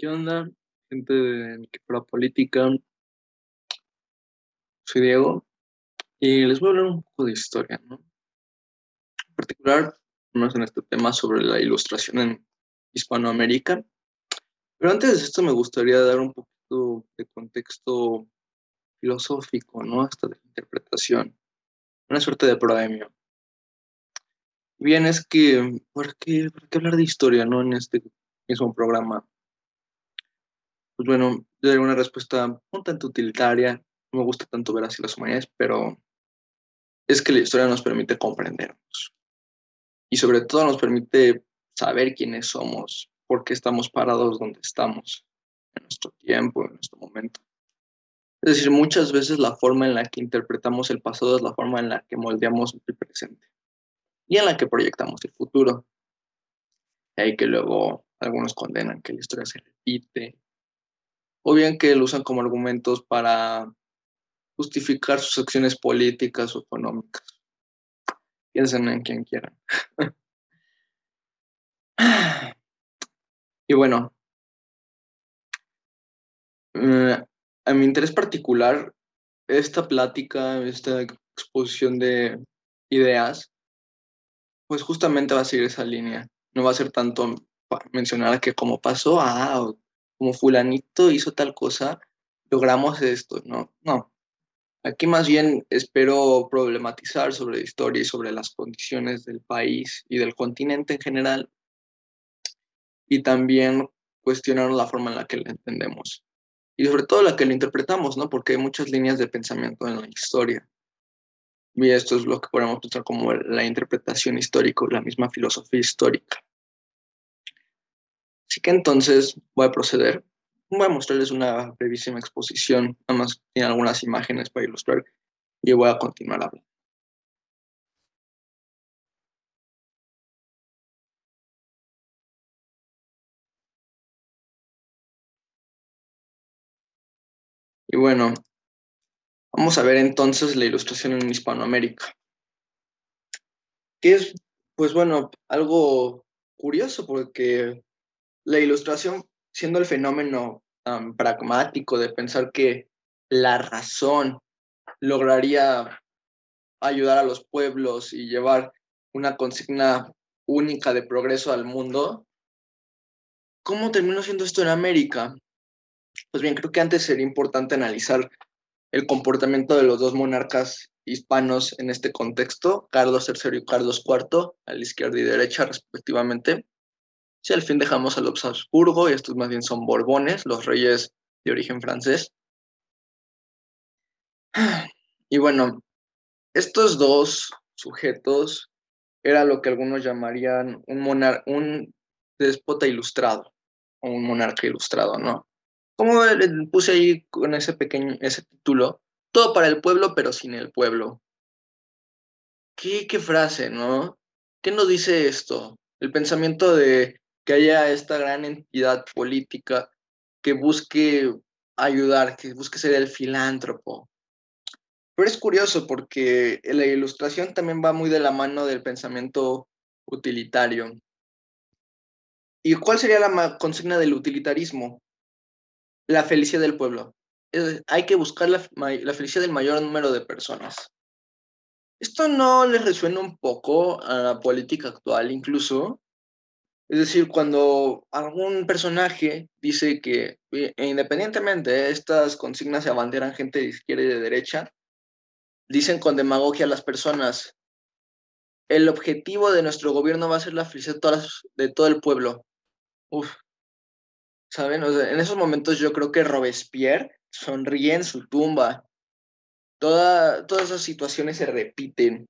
¿Qué onda, gente de fuera política? Soy Diego y les voy a hablar un poco de historia, ¿no? En particular, más en este tema sobre la ilustración en Hispanoamérica. Pero antes de esto me gustaría dar un poquito de contexto filosófico, ¿no? Hasta de interpretación. Una suerte de premio. Bien, es que, ¿por qué, ¿por qué hablar de historia, no? En este mismo programa pues bueno, yo daría una respuesta un tanto utilitaria. No me gusta tanto ver así las humanidades, pero es que la historia nos permite comprendernos. Y sobre todo nos permite saber quiénes somos, por qué estamos parados donde estamos, en nuestro tiempo, en nuestro momento. Es decir, muchas veces la forma en la que interpretamos el pasado es la forma en la que moldeamos el presente y en la que proyectamos el futuro. Y ahí que luego algunos condenan que la historia se repite, o bien que lo usan como argumentos para justificar sus acciones políticas o económicas. Piensen en quien quieran. y bueno, eh, a mi interés particular, esta plática, esta exposición de ideas, pues justamente va a seguir esa línea. No va a ser tanto mencionar que como pasó, ah, como fulanito hizo tal cosa, logramos esto, ¿no? No. Aquí más bien espero problematizar sobre la historia y sobre las condiciones del país y del continente en general y también cuestionar la forma en la que la entendemos y sobre todo la que la interpretamos, ¿no? Porque hay muchas líneas de pensamiento en la historia. Y esto es lo que podemos pensar como la interpretación histórica, la misma filosofía histórica. Así que entonces voy a proceder. Voy a mostrarles una brevísima exposición, nada más tiene algunas imágenes para ilustrar y voy a continuar hablando. Y bueno, vamos a ver entonces la ilustración en Hispanoamérica. Que es, pues bueno, algo curioso porque la ilustración, siendo el fenómeno pragmático de pensar que la razón lograría ayudar a los pueblos y llevar una consigna única de progreso al mundo, ¿cómo terminó siendo esto en América? Pues bien, creo que antes sería importante analizar el comportamiento de los dos monarcas hispanos en este contexto, Carlos III y Carlos IV, a la izquierda y derecha respectivamente. Si al fin dejamos a los Habsburgo, y estos más bien son Borbones, los reyes de origen francés. Y bueno, estos dos sujetos era lo que algunos llamarían un, monar un déspota ilustrado, o un monarca ilustrado, ¿no? Como puse ahí con ese pequeño, ese título, todo para el pueblo, pero sin el pueblo. ¿Qué, qué frase, no? ¿Qué nos dice esto? El pensamiento de que haya esta gran entidad política que busque ayudar, que busque ser el filántropo. Pero es curioso porque la ilustración también va muy de la mano del pensamiento utilitario. ¿Y cuál sería la consigna del utilitarismo? La felicidad del pueblo. hay que buscar la, felicidad del mayor número de personas. ¿Esto no les resuena un poco a la política actual incluso? Es decir, cuando algún personaje dice que e independientemente de estas consignas se abanderan gente de izquierda y de derecha, dicen con demagogia a las personas, el objetivo de nuestro gobierno va a ser la felicidad de todo el pueblo. Uf, ¿saben? en esos momentos yo creo que Robespierre sonríe en su tumba. Toda, todas esas situaciones se repiten.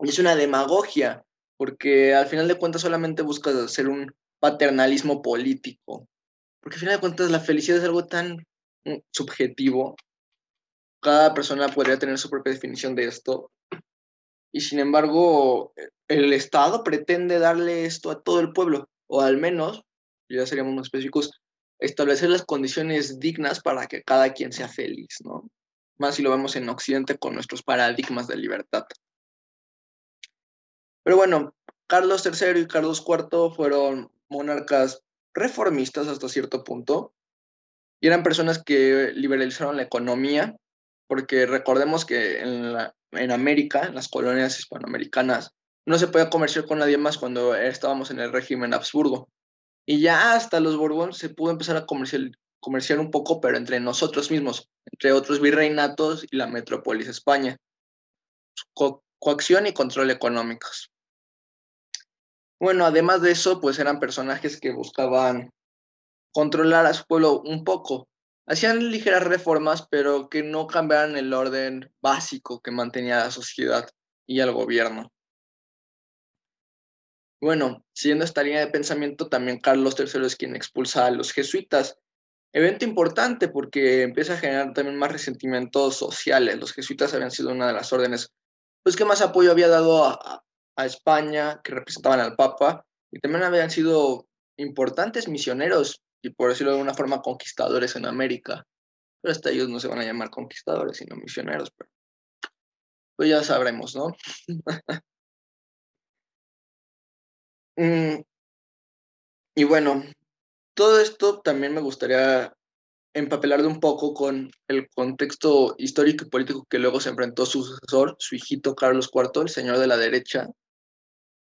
Es una demagogia porque al final de cuentas solamente buscas hacer un paternalismo político, porque al final de cuentas la felicidad es algo tan mm, subjetivo, cada persona podría tener su propia definición de esto, y sin embargo el Estado pretende darle esto a todo el pueblo, o al menos, ya seríamos más específicos, establecer las condiciones dignas para que cada quien sea feliz, ¿no? Más si lo vemos en Occidente con nuestros paradigmas de libertad. Pero bueno, Carlos III y Carlos IV fueron monarcas reformistas hasta cierto punto, y eran personas que liberalizaron la economía, porque recordemos que en, América, en las colonias hispanoamericanas, no se podía comerciar con nadie más cuando estábamos en el régimen Habsburgo. Y ya hasta los Borbón se pudo empezar a comerciar, un poco, pero entre nosotros mismos, entre otros virreinatos y la metrópolis España. Co coacción y control económicos. Bueno, además de eso, pues eran personajes que buscaban controlar a su pueblo un poco. Hacían ligeras reformas, pero que no cambiaran el orden básico que mantenía la sociedad y el gobierno. Bueno, siguiendo esta línea de pensamiento, también Carlos III es quien expulsa a los jesuitas. Evento importante porque empieza a generar también más resentimientos sociales. Los jesuitas habían sido una de las órdenes pues, que más apoyo había dado a, a España, que representaban al Papa, y también habían sido importantes misioneros y por decirlo de alguna forma conquistadores en América. Pero hasta ellos no se van a llamar conquistadores, sino misioneros, pero pues ya sabremos, ¿no? Mm, y bueno, todo esto también me gustaría empapelar de un poco con el contexto histórico y político que luego se enfrentó su sucesor, su hijito Carlos IV, el señor de la derecha,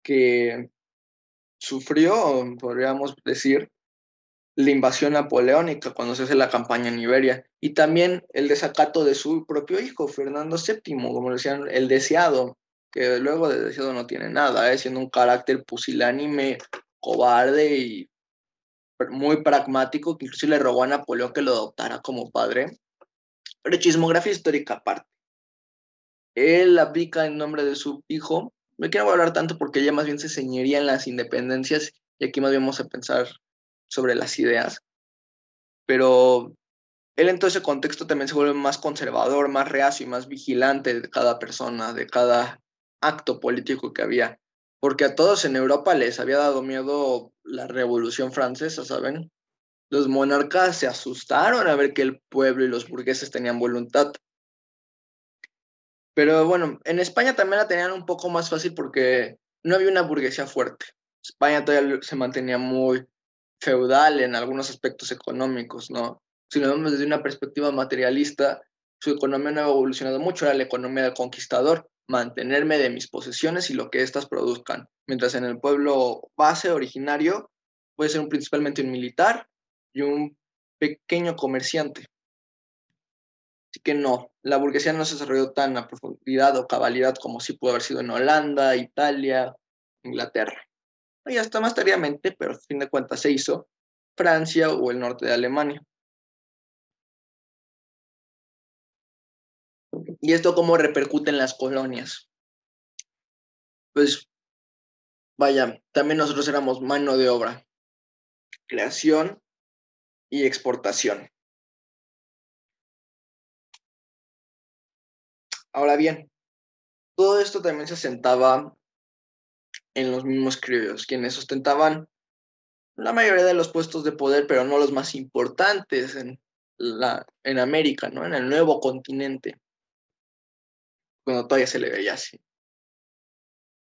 que sufrió, podríamos decir, la invasión napoleónica cuando se hace la campaña en Iberia y también el desacato de su propio hijo, Fernando VII, como decían, el deseado, que luego de deseado no tiene nada, ¿eh? siendo un carácter pusilánime, cobarde y muy pragmático, que incluso le rogó a Napoleón que lo adoptara como padre. Pero chismografía histórica aparte. Él aplica en nombre de su hijo. No quiero hablar tanto porque ella más bien se ceñiría en las independencias y aquí más bien vamos a pensar sobre las ideas, pero él en todo ese contexto también se vuelve más conservador, más reacio y más vigilante de cada persona, de cada acto político que había, porque a todos en Europa les había dado miedo la Revolución Francesa, ¿saben? Los monarcas se asustaron a ver que el pueblo y los burgueses tenían voluntad. Pero bueno, en España también la tenían un poco más fácil porque no había una burguesía fuerte. España todavía se mantenía muy feudal en algunos aspectos económicos, ¿no? Si lo vemos desde una perspectiva materialista, su economía no ha evolucionado mucho, era la economía del conquistador, mantenerme de mis posesiones y lo que éstas produzcan. Mientras en el pueblo base originario puede ser un, principalmente un militar y un pequeño comerciante. Que no, la burguesía no se desarrolló tan a profundidad o cabalidad como sí pudo haber sido en Holanda, Italia, Inglaterra y hasta más tardíamente, pero a fin de cuentas se hizo, Francia o el norte de Alemania. ¿Y esto cómo repercute en las colonias? Pues, vaya, también nosotros éramos mano de obra, creación y exportación. Ahora bien, todo esto también se sentaba en los mismos criollos, quienes ostentaban la mayoría de los puestos de poder, pero no los más importantes en, la, en América, ¿no? en el nuevo continente, cuando todavía se le veía así.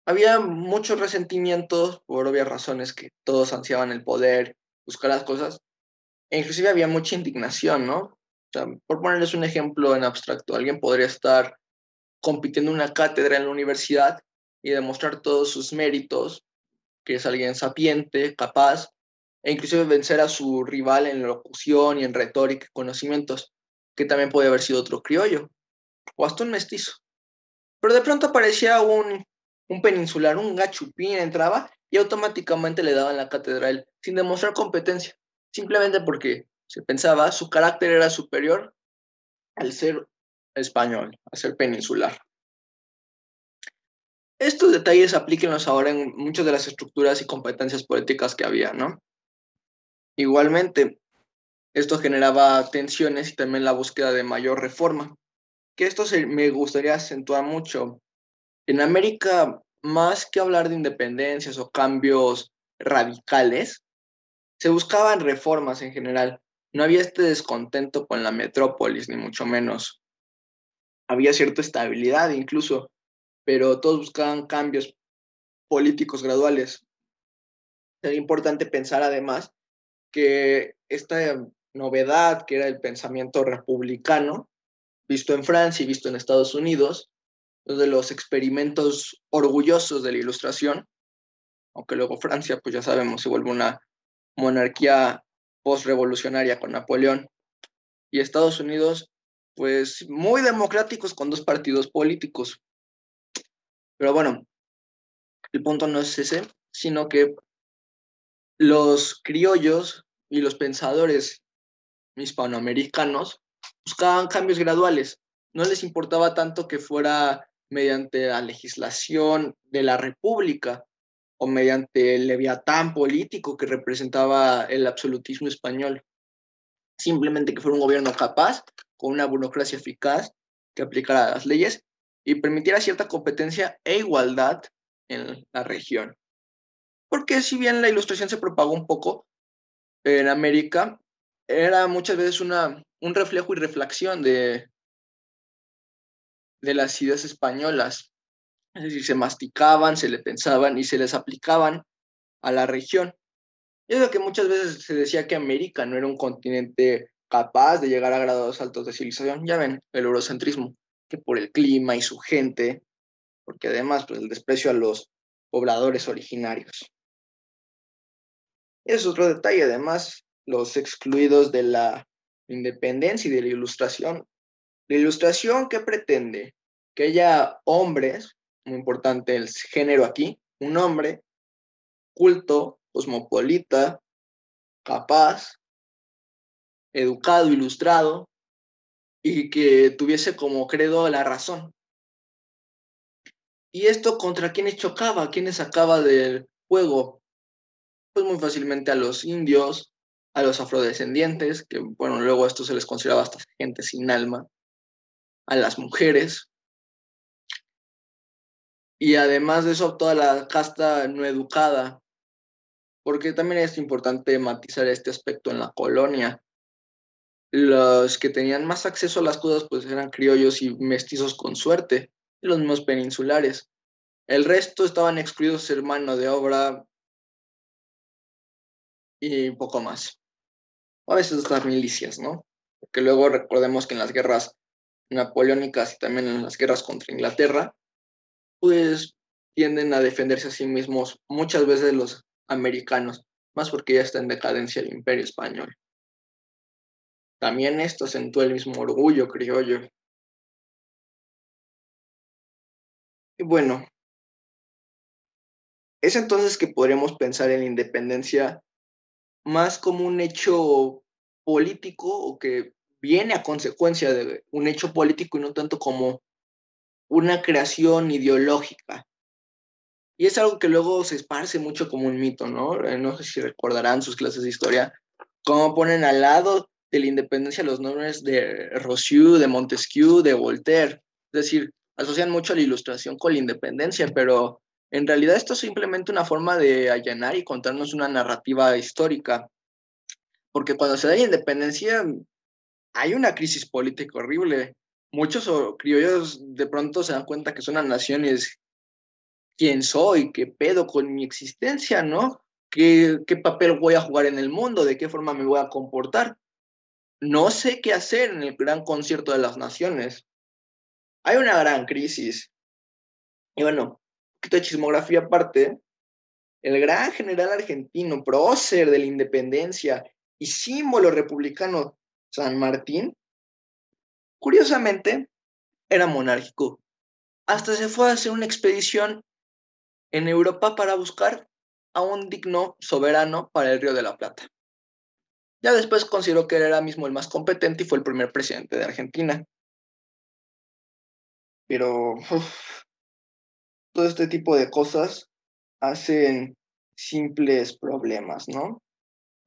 Había muchos resentimientos, por obvias razones, que todos ansiaban el poder, buscar las cosas, e inclusive había mucha indignación, ¿no? O sea, por ponerles un ejemplo en abstracto, alguien podría estar compitiendo una cátedra en la universidad y demostrar todos sus méritos, que es alguien sapiente, capaz, e inclusive vencer a su rival en locución y en retórica y conocimientos, que también puede haber sido otro criollo, o hasta un mestizo. Pero de pronto aparecía un, un peninsular, un gachupín, entraba y automáticamente le daban la catedral sin demostrar competencia, simplemente porque se pensaba su carácter era superior al ser español, al ser peninsular. Estos detalles aplíquenlos ahora en muchas de las estructuras y competencias políticas que había, ¿no? Igualmente, esto generaba tensiones y también la búsqueda de mayor reforma, que esto se, me gustaría acentuar mucho. En América, más que hablar de independencias o cambios radicales, se buscaban reformas en general. No había este descontento con la metrópolis, ni mucho menos. Había cierta estabilidad incluso pero todos buscaban cambios políticos graduales. Sería importante pensar además que esta novedad, que era el pensamiento republicano, visto en Francia y visto en Estados Unidos, de los experimentos orgullosos de la ilustración, aunque luego Francia, pues ya sabemos, se vuelve una monarquía postrevolucionaria con Napoleón, y Estados Unidos, pues muy democráticos con dos partidos políticos. Pero bueno, el punto no es ese, sino que los criollos y los pensadores hispanoamericanos buscaban cambios graduales. No les importaba tanto que fuera mediante la legislación de la República o mediante el leviatán político que representaba el absolutismo español. Simplemente que fuera un gobierno capaz, con una burocracia eficaz, que aplicara las leyes y permitiera cierta competencia e igualdad en la región. Porque si bien la ilustración se propagó un poco en América, era muchas veces una, un reflejo y reflexión de, de las ideas españolas. Es decir, se masticaban, se le pensaban y se les aplicaban a la región. Es lo que muchas veces se decía que América no era un continente capaz de llegar a grados altos de civilización. Ya ven, el eurocentrismo, que por el clima y su gente, porque además pues, el desprecio a los pobladores originarios. Es otro detalle, además, los excluidos de la independencia y de la ilustración. La ilustración, ¿qué pretende? Que haya hombres, muy importante el género aquí, un hombre culto, cosmopolita, capaz, educado, ilustrado, y que tuviese como credo la razón. ¿Y esto contra quiénes chocaba? ¿Quiénes sacaba del juego? Pues muy fácilmente a los indios, a los afrodescendientes, que bueno, luego esto se les consideraba hasta gente sin alma, a las mujeres, y además de eso, toda la casta no educada, porque también es importante matizar este aspecto en la colonia. Los que tenían más acceso a las cosas, pues eran criollos y mestizos con suerte, y los mismos peninsulares. El resto estaban excluidos ser mano de obra y poco más a veces las milicias, ¿no? Porque luego recordemos que en las guerras napoleónicas y también en las guerras contra Inglaterra, pues tienden a defenderse a sí mismos muchas veces los americanos, más porque ya está en decadencia el imperio español. También esto acentúa el mismo orgullo criollo. Y bueno, es entonces que podremos pensar en la independencia más como un hecho político o que viene a consecuencia de un hecho político y no tanto como una creación ideológica. Y es algo que luego se esparce mucho como un mito, ¿no? Eh, no sé si recordarán sus clases de historia, cómo ponen al lado de la independencia los nombres de Rousseau, de Montesquieu, de Voltaire. Es decir, asocian mucho la ilustración con la independencia, pero en realidad esto es simplemente una forma de allanar y contarnos una narrativa histórica. Porque cuando se da la independencia, hay una crisis política horrible. Muchos criollos de pronto se dan cuenta que son las naciones quién soy, qué pedo con mi existencia, ¿no? ¿Qué, ¿Qué papel voy a jugar en el mundo? ¿De qué forma me voy a comportar? No sé qué hacer en el gran concierto de las naciones. Hay una gran crisis. Y bueno, de chismografía aparte, el gran general argentino, prócer de la independencia y símbolo republicano San Martín, curiosamente, era monárquico. Hasta se fue a hacer una expedición en Europa para buscar a un digno soberano para el Río de la Plata. Ya después consideró que era mismo el más competente y fue el primer presidente de Argentina. Pero todo este tipo de cosas hacen simples problemas, ¿no?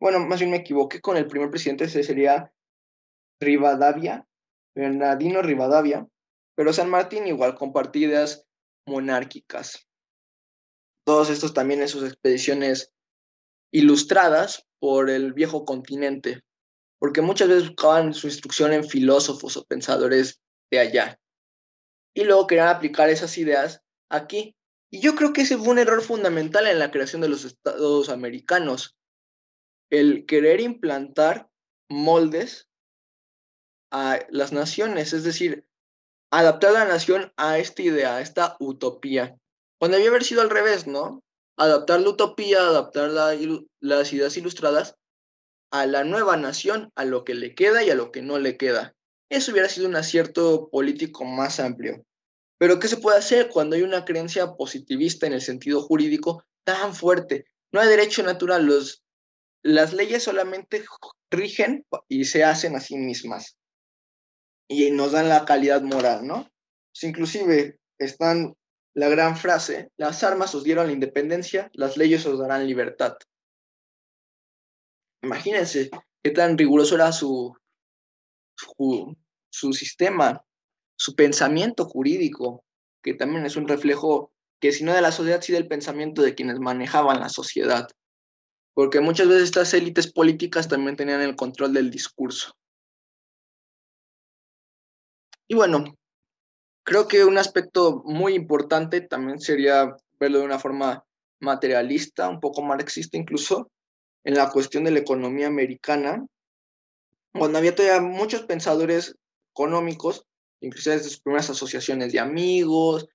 Bueno, más bien me equivoqué con el primer presidente, ese sería Rivadavia, Bernardino Rivadavia, pero San Martín igual compartidas monárquicas. Todos estos también en sus expediciones ilustradas por el viejo continente, porque muchas veces buscaban su instrucción en filósofos o pensadores de allá. Y luego querían aplicar esas ideas aquí. Y yo creo que ese fue un error fundamental en la creación de los estados americanos. el querer implantar moldes a las naciones, es decir, adaptar la nación a esta idea, a esta utopía. Cuando debía haber sido al revés, ¿no? Adaptar la utopía, adaptar las ideas ilustradas a la nueva nación, a lo que le queda y a lo que no le queda. Eso hubiera sido un acierto político más amplio. Pero ¿qué se puede hacer cuando hay una creencia positivista en el sentido jurídico tan fuerte? No hay derecho natural, las leyes solamente rigen y se hacen a sí mismas y nos dan la calidad moral, ¿no? Pues inclusive están la gran frase, las armas os dieron la independencia, las leyes os darán libertad. Imagínense qué tan riguroso era su, su, sistema, su pensamiento jurídico, que también es un reflejo que si no de la sociedad, sí del pensamiento de quienes manejaban la sociedad. Porque muchas veces estas élites políticas también tenían el control del discurso. Y bueno, creo que un aspecto muy importante también sería verlo de una forma materialista, un poco marxista incluso, en la cuestión de la economía americana, cuando había todavía muchos pensadores económicos, incluso desde sus primeras asociaciones de amigos,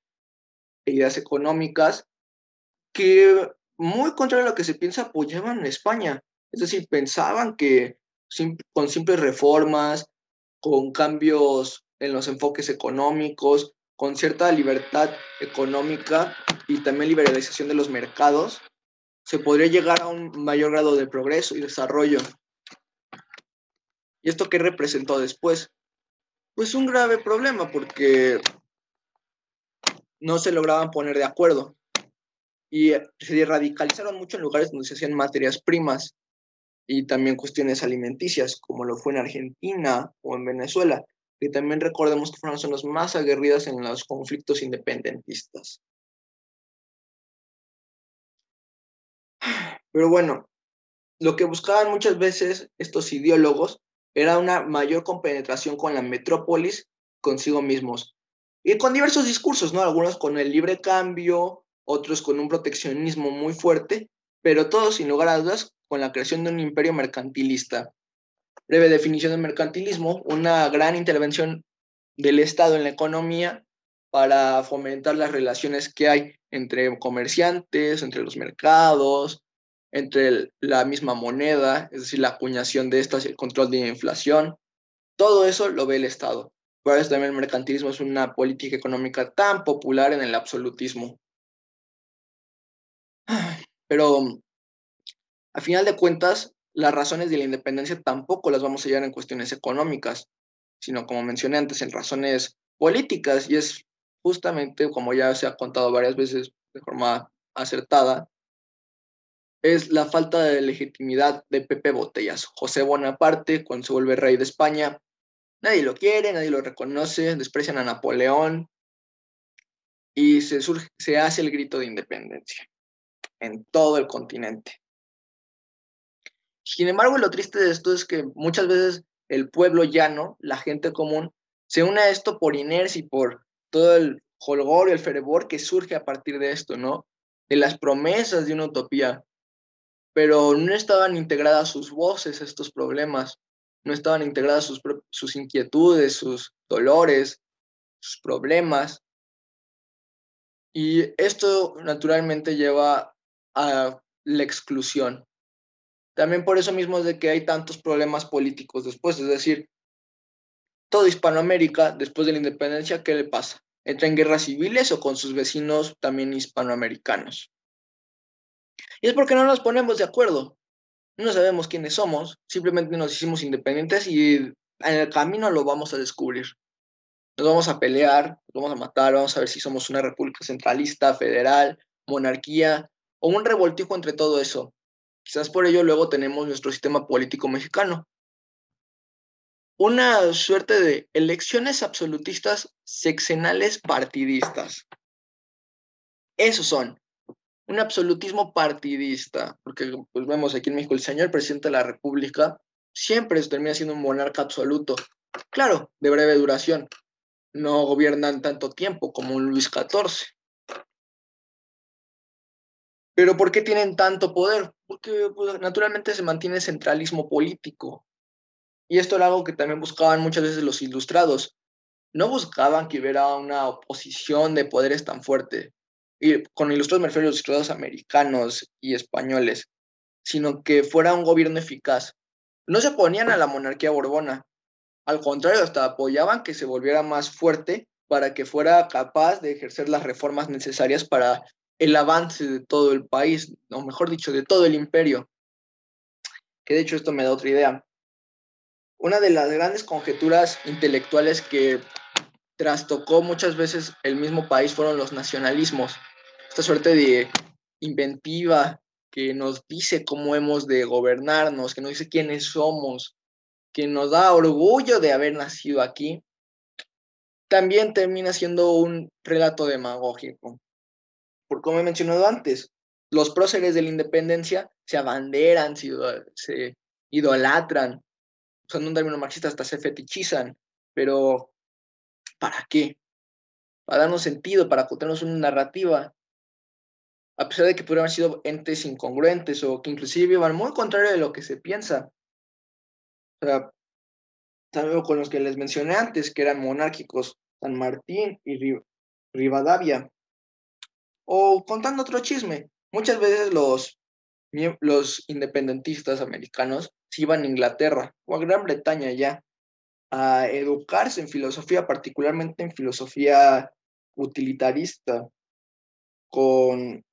ideas económicas, que muy contrario a lo que se piensa apoyaban a España. Es decir, pensaban que con simples reformas, con cambios en los enfoques económicos, con cierta libertad económica y también liberalización de los mercados, se podría llegar a un mayor grado de progreso y desarrollo. ¿Y esto qué representó después? Pues un grave problema porque no se lograban poner de acuerdo y se radicalizaron mucho en lugares donde se hacían materias primas y también cuestiones alimenticias, como lo fue en Argentina o en Venezuela que también recordemos que fueron las zonas más aguerridas en los conflictos independentistas. Pero bueno, lo que buscaban muchas veces estos ideólogos era una mayor compenetración con la metrópolis consigo mismos. Y con diversos discursos, ¿no? Algunos con el libre cambio, otros con un proteccionismo muy fuerte, pero todos, sin lugar a dudas, con la creación de un imperio mercantilista breve definición de mercantilismo, una gran intervención del Estado en la economía para fomentar las relaciones que hay entre comerciantes, entre los mercados, entre la misma moneda, es decir, la acuñación de estas el control de la inflación. Todo eso lo ve el Estado. Por eso también el mercantilismo es una política económica tan popular en el absolutismo. Pero, a final de cuentas, las razones de la independencia tampoco las vamos a hallar en cuestiones económicas, sino como mencioné antes, en razones políticas, y es justamente, como ya se ha contado varias veces de forma acertada, es la falta de legitimidad de Pepe Botellas. José Bonaparte, cuando se vuelve rey de España, nadie lo quiere, nadie lo reconoce, desprecian a Napoleón y se, se hace el grito de independencia en todo el continente. Sin embargo, lo triste de esto es que muchas veces el pueblo llano, la gente común, se une a esto por inercia y por todo el holgor y el fervor que surge a partir de esto, ¿no? De las promesas de una utopía. Pero no estaban integradas sus voces estos problemas, no estaban integradas sus, sus inquietudes, sus dolores, sus problemas. Y esto naturalmente lleva a la exclusión, también por eso mismo es de que hay tantos problemas políticos después, es decir, toda Hispanoamérica, después de la independencia, ¿qué le pasa? ¿Entra en guerras civiles o con sus vecinos también hispanoamericanos? Y es porque no nos ponemos de acuerdo. No sabemos quiénes somos, simplemente nos hicimos independientes y en el camino lo vamos a descubrir. Nos vamos a pelear, nos vamos a matar, vamos a ver si somos una república centralista, federal, monarquía o un revoltijo entre todo eso. Quizás por ello luego tenemos nuestro sistema político mexicano. Una suerte de elecciones absolutistas sexenales partidistas. Esos son. Un absolutismo partidista, porque pues vemos aquí en México el señor presidente de la República siempre termina siendo un monarca absoluto. Claro, de breve duración. No gobiernan tanto tiempo como un Luis XIV. Pero ¿por qué tienen tanto poder? Porque pues, naturalmente se mantiene centralismo político. Y esto era algo que también buscaban muchas veces los ilustrados. No buscaban que hubiera una oposición de poderes tan fuerte. Y con ilustrados me refiero a los ilustrados americanos y españoles, sino que fuera un gobierno eficaz. No se oponían a la monarquía borbona, al contrario, hasta apoyaban que se volviera más fuerte para que fuera capaz de ejercer las reformas necesarias para el avance de todo el país, o mejor dicho, de todo el imperio. Que de hecho esto me da otra idea. Una de las grandes conjeturas intelectuales que trastocó muchas veces el mismo país fueron los nacionalismos. Esta suerte de inventiva que nos dice cómo hemos de gobernarnos, que nos dice quiénes somos, que nos da orgullo de haber nacido aquí, también termina siendo un relato demagógico. Por como he mencionado antes, los próceres de la independencia se abanderan, se, idolatran, usando un término marxista hasta se fetichizan, pero ¿para qué? Para darnos sentido, para contarnos una narrativa, a pesar de que pudieran haber sido entes incongruentes o que inclusive van muy contrario de lo que se piensa sea, con los que les mencioné antes, que eran monárquicos, San Martín y Rivadavia. O contando otro chisme, muchas veces los, los independentistas americanos iban a Inglaterra o a Gran Bretaña ya a educarse en filosofía, particularmente en filosofía utilitarista, con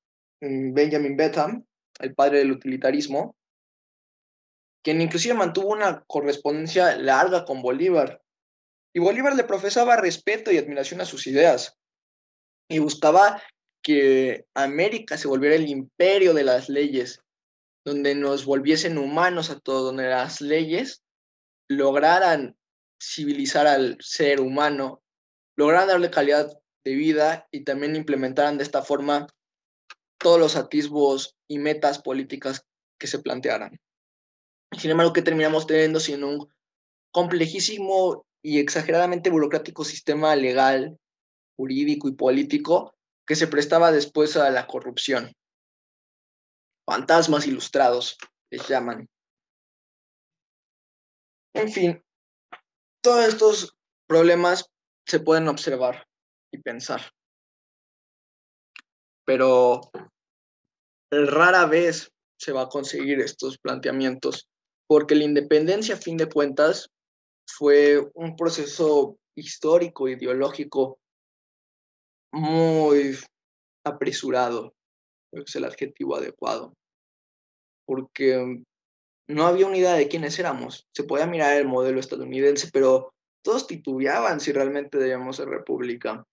mm, Benjamin Betham, el padre del utilitarismo, quien inclusive mantuvo una correspondencia larga con Bolívar. Y Bolívar le profesaba respeto y admiración a sus ideas y buscaba que América se volviera el imperio de las leyes, donde nos volviesen humanos a todos, donde las leyes lograran civilizar al ser humano, lograran darle calidad de vida y también implementaran de esta forma todos los atisbos y metas políticas que se plantearan. Sin embargo, ¿qué terminamos teniendo? Sino un complejísimo y exageradamente burocrático sistema legal, jurídico y político que se prestaba después a la corrupción. Fantasmas ilustrados, les llaman. En fin, todos estos problemas se pueden observar y pensar. Pero rara vez se va a conseguir estos planteamientos porque la independencia, a fin de cuentas, fue un proceso histórico, ideológico, muy apresurado, es el adjetivo adecuado, porque no había una idea de quiénes éramos. Se podía mirar el modelo estadounidense, pero todos titubeaban si realmente debíamos ser república.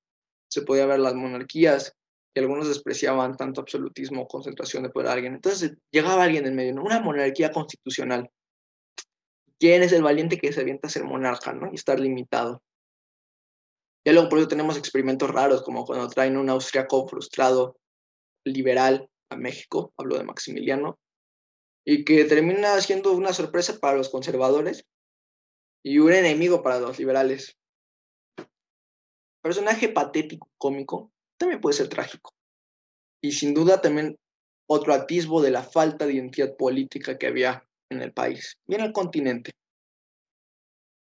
Se podía ver las monarquías, y algunos despreciaban tanto absolutismo o concentración de poder a alguien. Entonces llegaba alguien en medio, una monarquía constitucional. ¿Quién es el valiente que se avienta a ser monarca, ¿no? Y estar limitado. Ya luego por eso tenemos experimentos raros, como cuando traen un austriaco frustrado, liberal, a México, hablo de Maximiliano, y que termina siendo una sorpresa para los conservadores y un enemigo para los liberales. Personaje patético, cómico, también puede ser trágico. Y sin duda también otro atisbo de la falta de identidad política que había en el país y en el continente.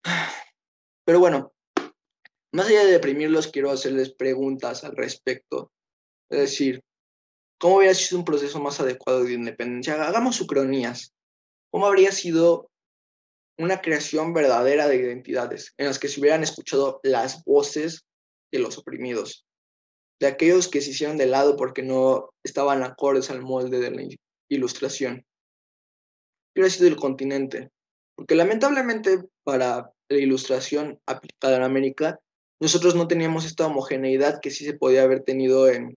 Pero bueno, más allá de deprimirlos, quiero hacerles preguntas al respecto. Es decir, ¿cómo habría sido un proceso más adecuado de independencia? Hagamos ucronías. ¿Cómo habría sido una creación verdadera de identidades en las que se hubieran escuchado las voces de los oprimidos, de aquellos que se hicieron de lado porque no estaban acordes al molde de la ilustración? hubiera sido el continente. Porque lamentablemente para la ilustración aplicada en América, nosotros no teníamos esta homogeneidad que sí se podía haber tenido en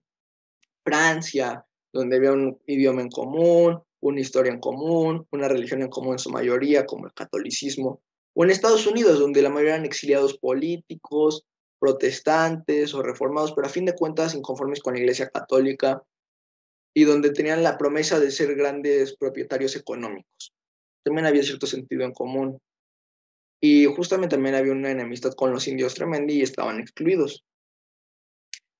Francia, donde había un idioma en común, una historia en común, una religión en común en su mayoría, como el catolicismo, o en Estados Unidos, donde la mayoría eran exiliados políticos, protestantes o reformados, pero a fin de cuentas inconformes con la Iglesia Católica, y donde tenían la promesa de ser grandes propietarios económicos. También había cierto sentido en común. Y justamente también había una enemistad con los indios tremendi y estaban excluidos.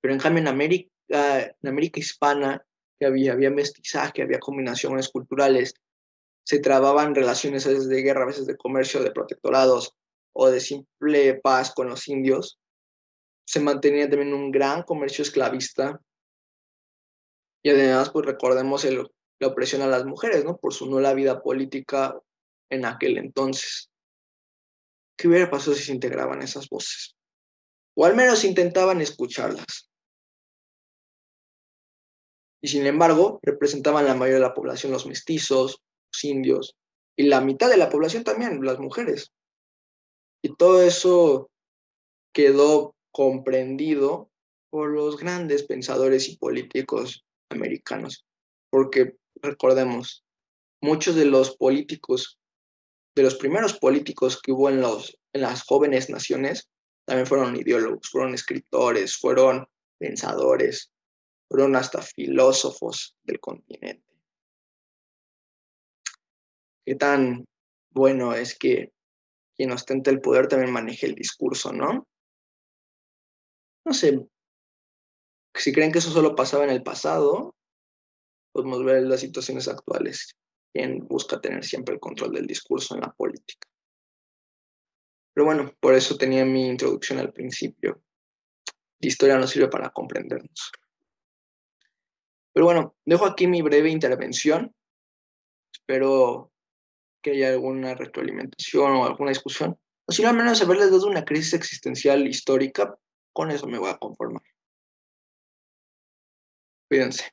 Pero en cambio en América, en América hispana, que había, había mestizaje, había combinaciones culturales, se trababan relaciones a veces de guerra, a veces de comercio, de protectorados o de simple paz con los indios. Se mantenía también un gran comercio esclavista. Y además, pues recordemos la opresión a las mujeres, ¿no? Por su nula vida política en aquel entonces. ¿Qué hubiera pasado si se integraban esas voces? O al menos intentaban escucharlas. Y sin embargo, representaban la mayoría de la población, los mestizos, los indios, y la mitad de la población también, las mujeres. Y todo eso quedó comprendido por los grandes pensadores y políticos americanos, porque recordemos, muchos de los políticos, de los primeros políticos que hubo en, los, en las jóvenes naciones, también fueron ideólogos, fueron escritores, fueron pensadores, fueron hasta filósofos del continente. Qué tan bueno es que quien ostenta el poder también maneje el discurso, ¿no? No sé, si creen que eso solo pasaba en el pasado, podemos ver las situaciones actuales, quien busca tener siempre el control del discurso en la política. Pero bueno, por eso tenía mi introducción al principio. La historia nos sirve para comprendernos. Pero bueno, dejo aquí mi breve intervención. Espero que haya alguna retroalimentación o alguna discusión. O si no, al menos haberles dado una crisis existencial histórica, con eso me voy a conformar. Cuídense.